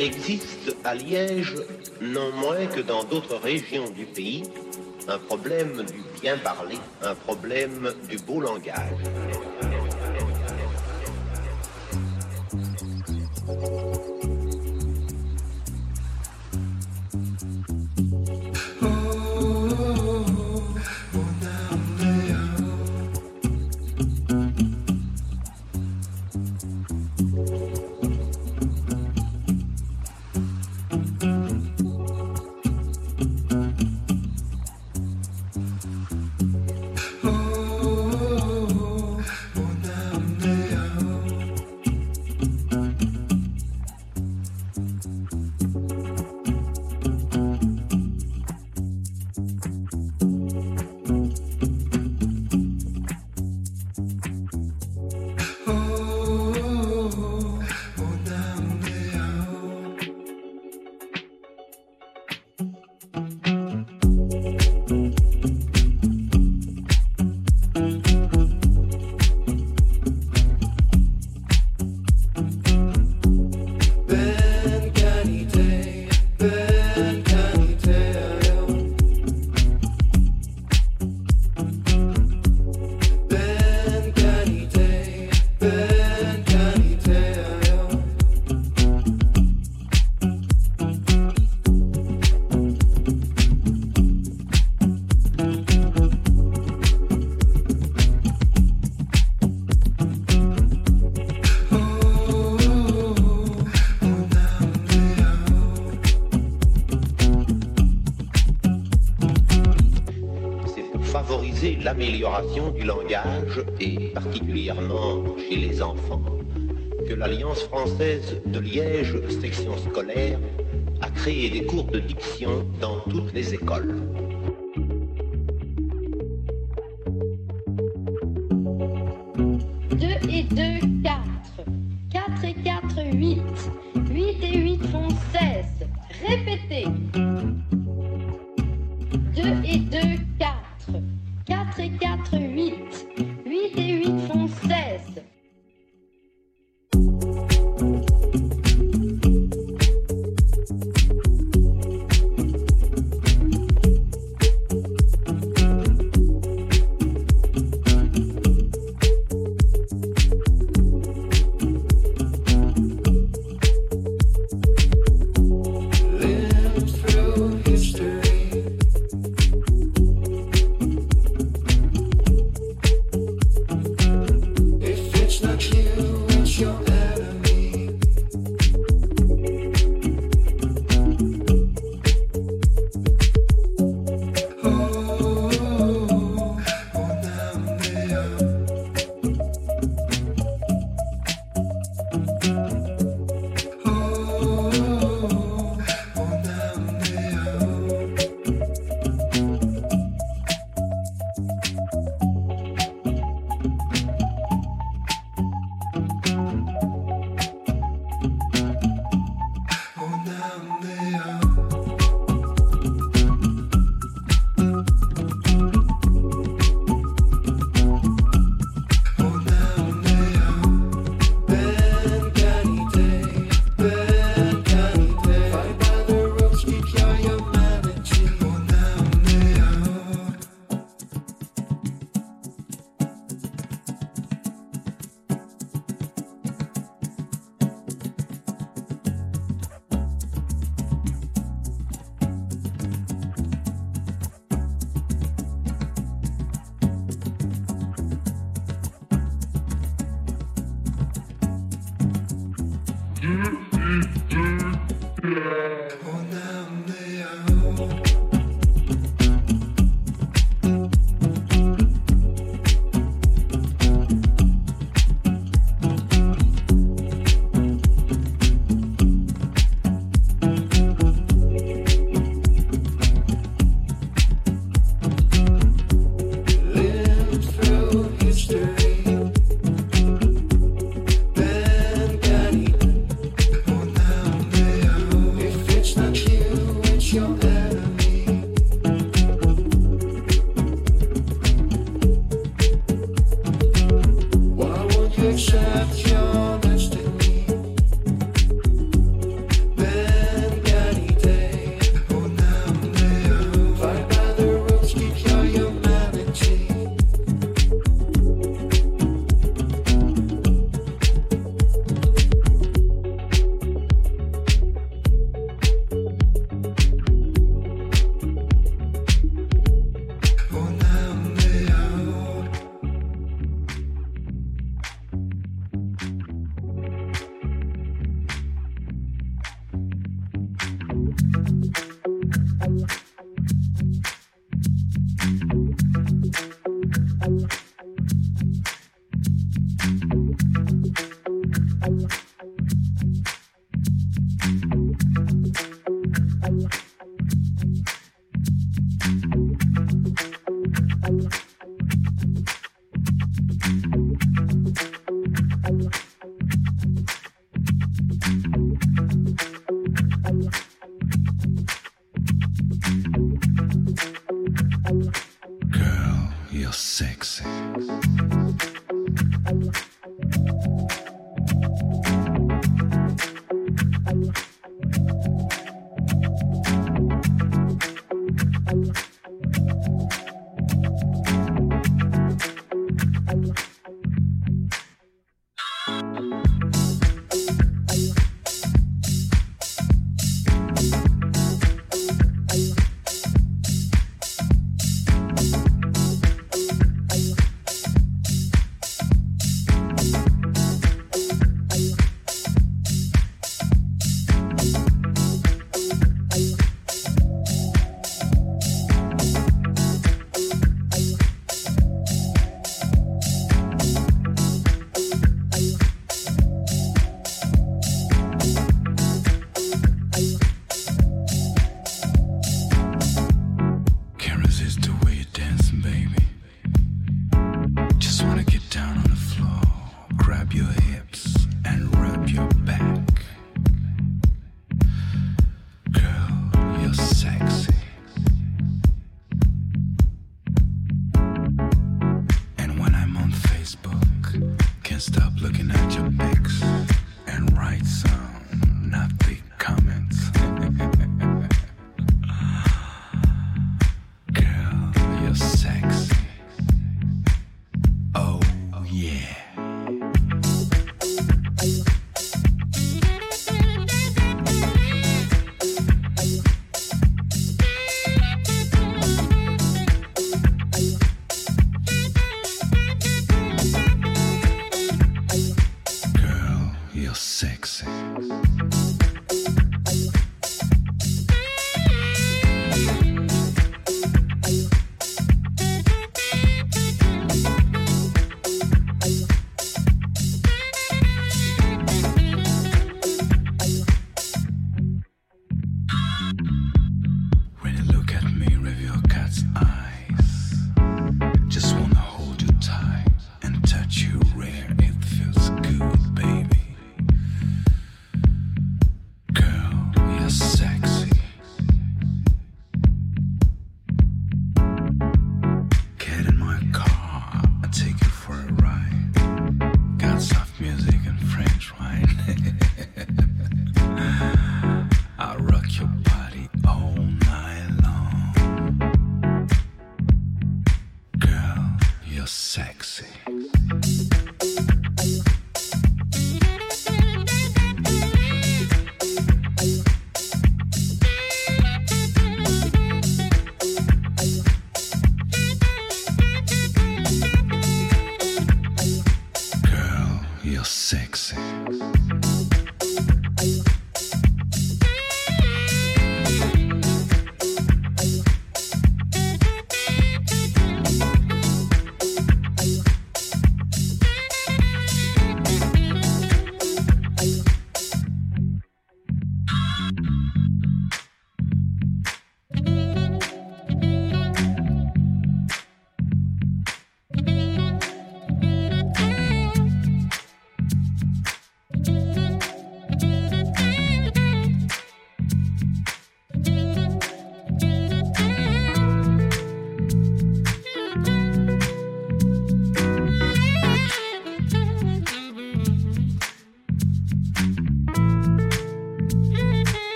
Il existe à Liège, non moins que dans d'autres régions du pays, un problème du bien parler, un problème du beau langage. L'amélioration du langage, et particulièrement chez les enfants, que l'Alliance française de Liège, section scolaire, a créé des cours de diction dans toutes les écoles.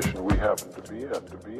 situation we happen to be in. To be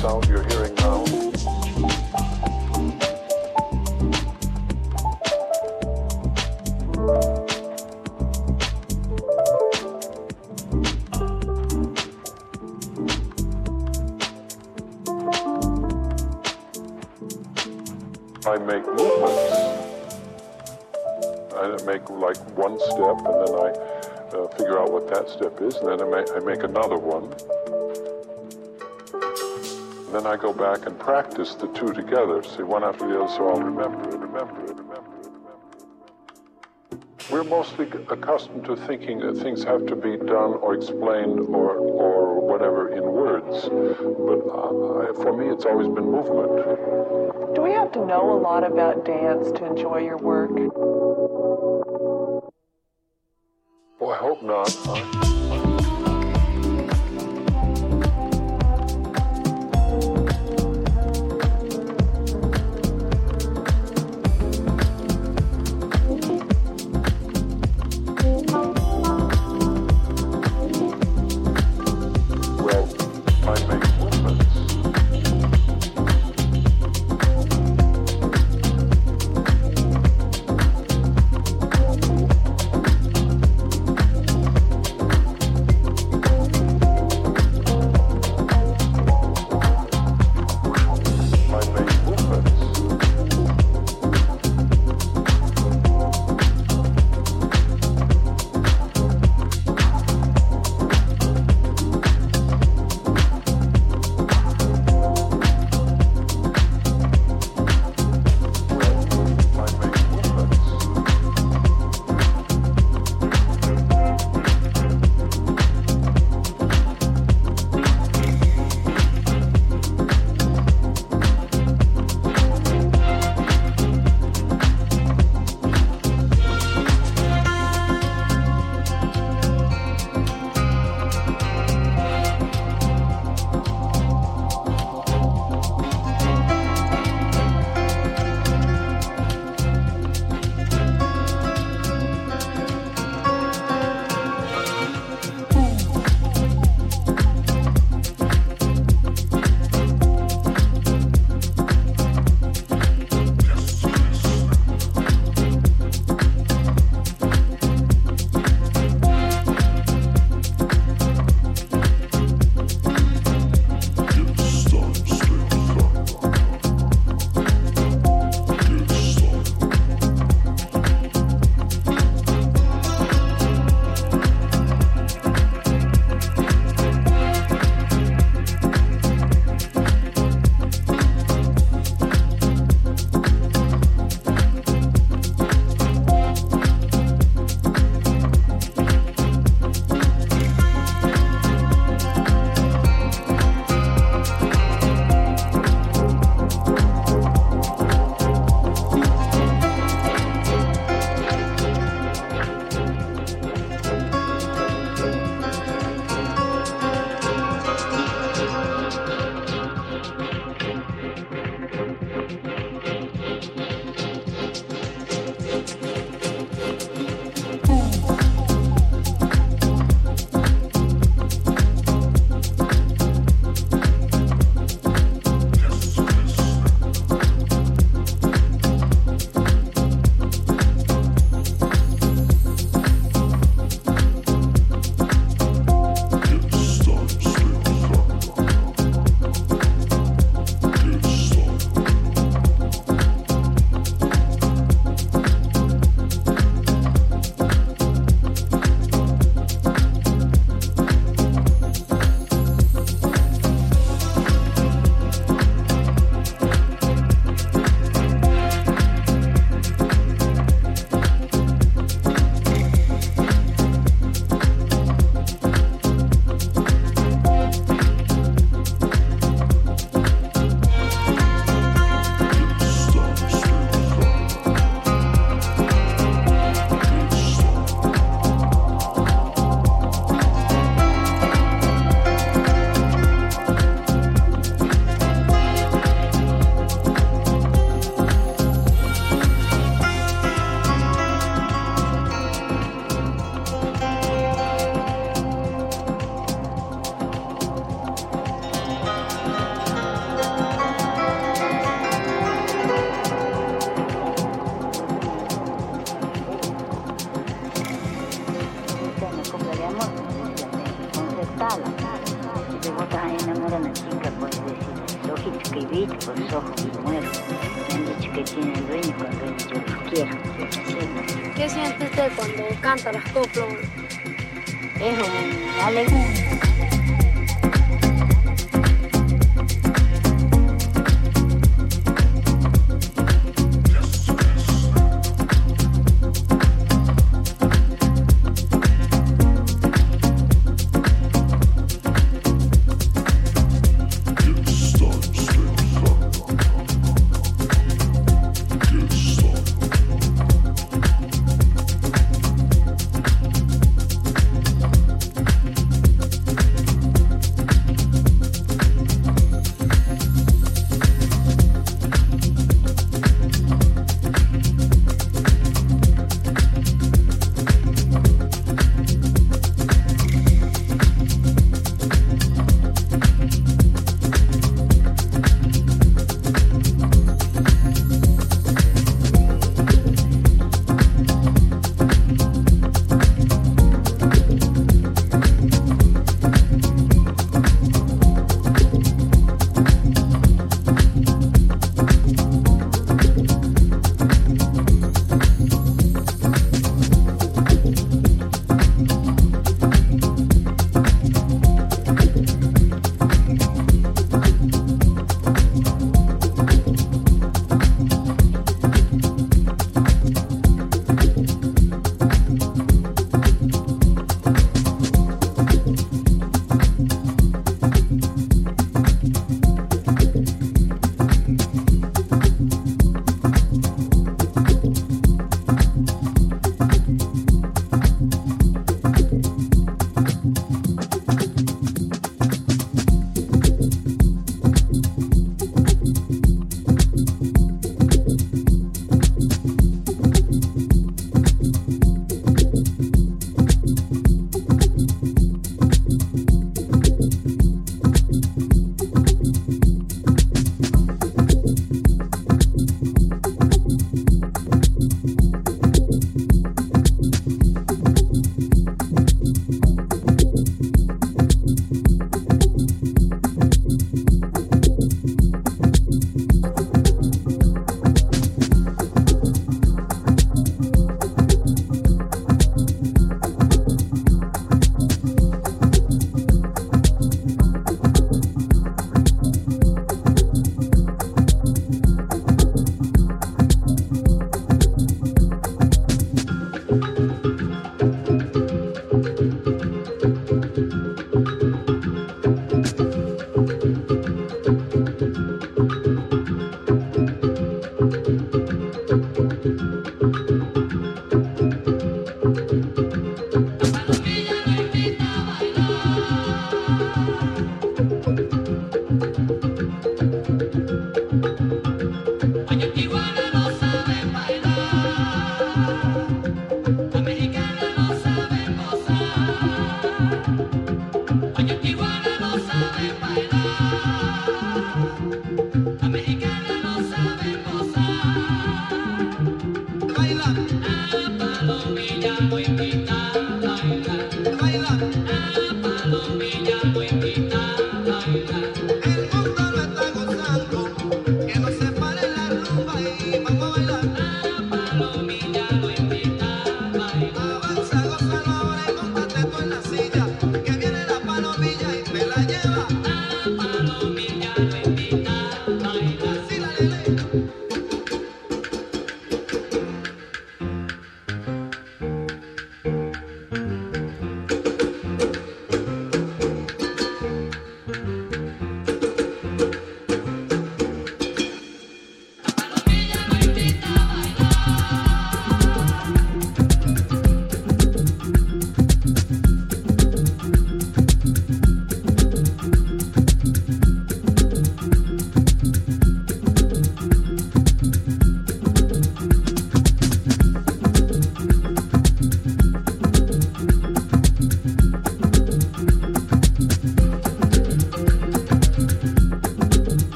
sound you're hearing now, I make movements. I make like one step and then I uh, figure out what that step is, and then I I make another one. Then I go back and practice the two together, see one after the other, so I'll remember it, remember it, remember it, remember it. We're mostly accustomed to thinking that things have to be done or explained or, or whatever in words. But uh, for me, it's always been movement. Do we have to know a lot about dance to enjoy your work? Oh, I hope not. Well,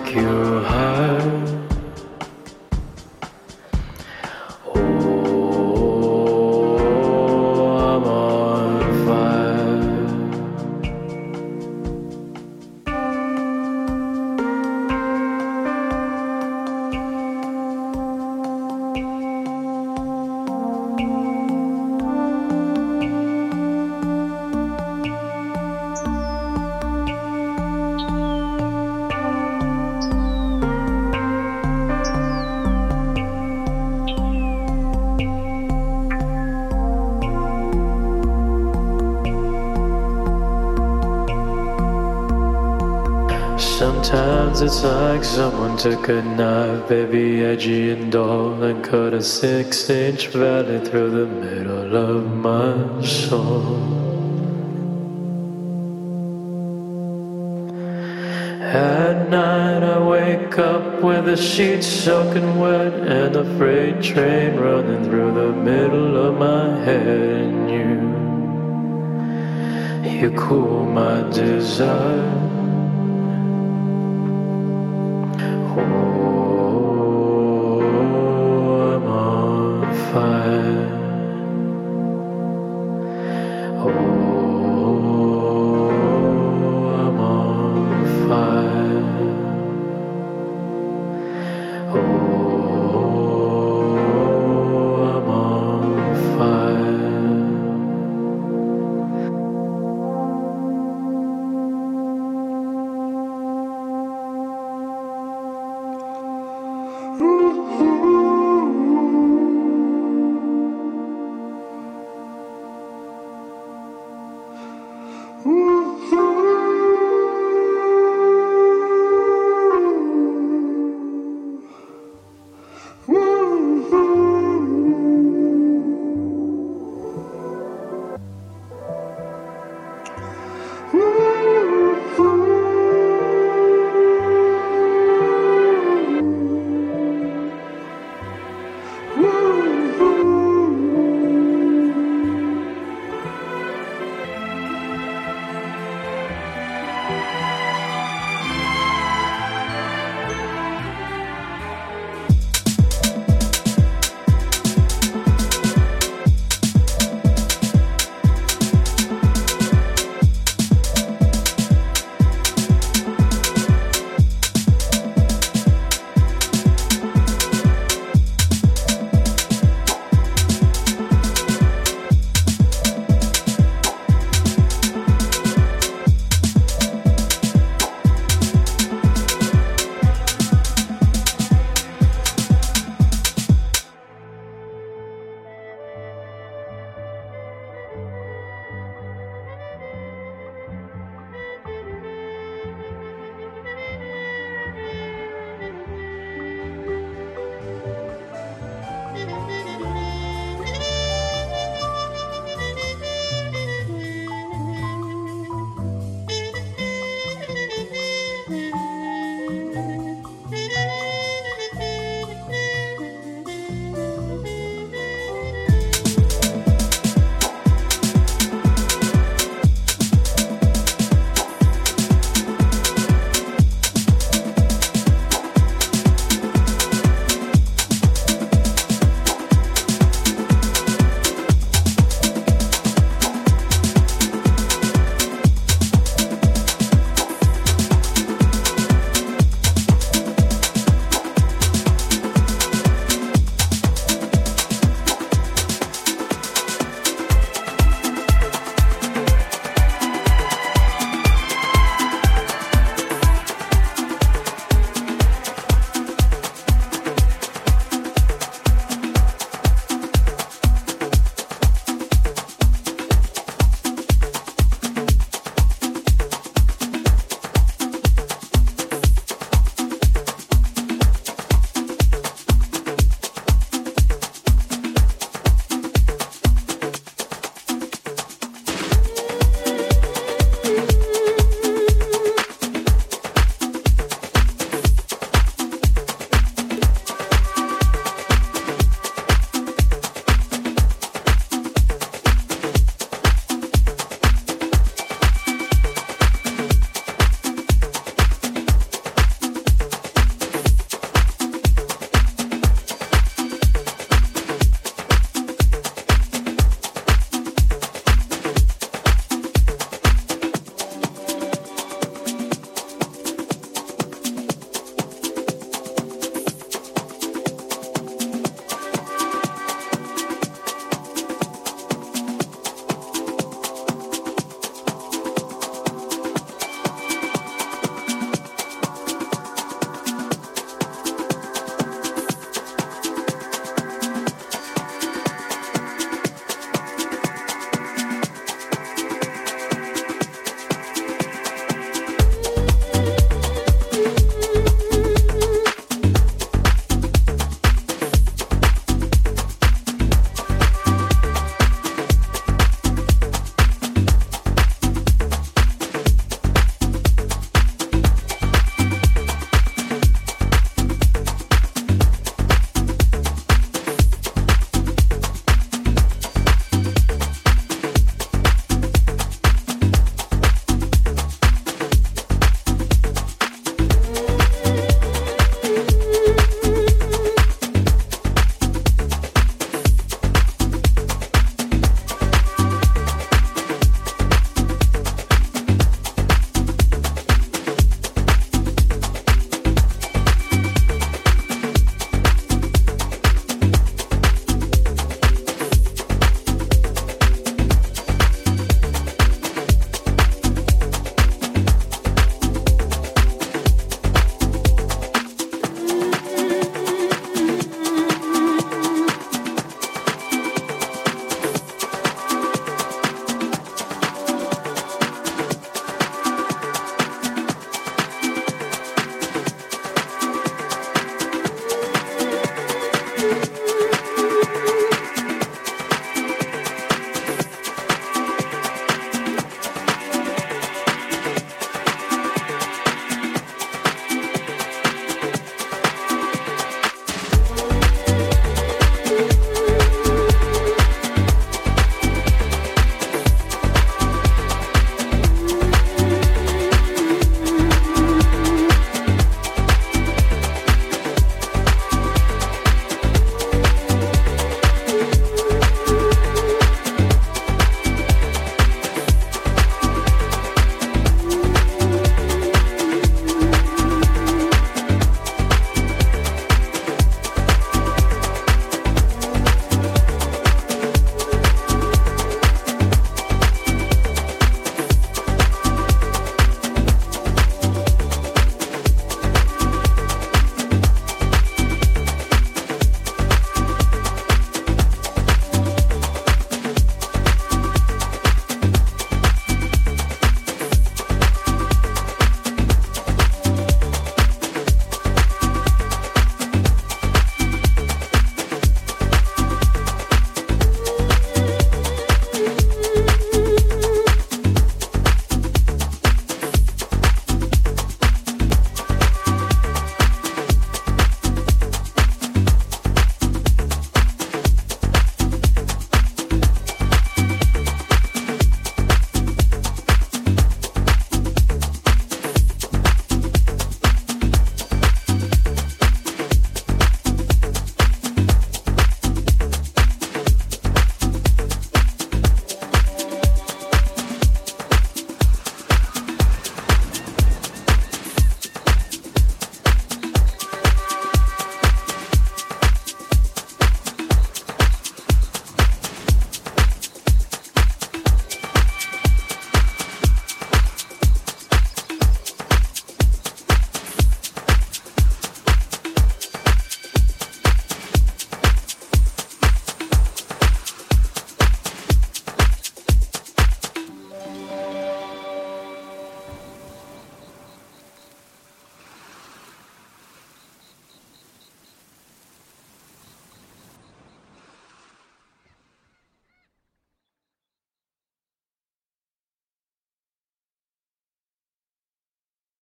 can take you someone took a knife, baby, edgy and dull, and cut a six inch valley through the middle of my soul. At night, I wake up with the sheets soaking wet and the freight train running through the middle of my head, and you, you cool my desire.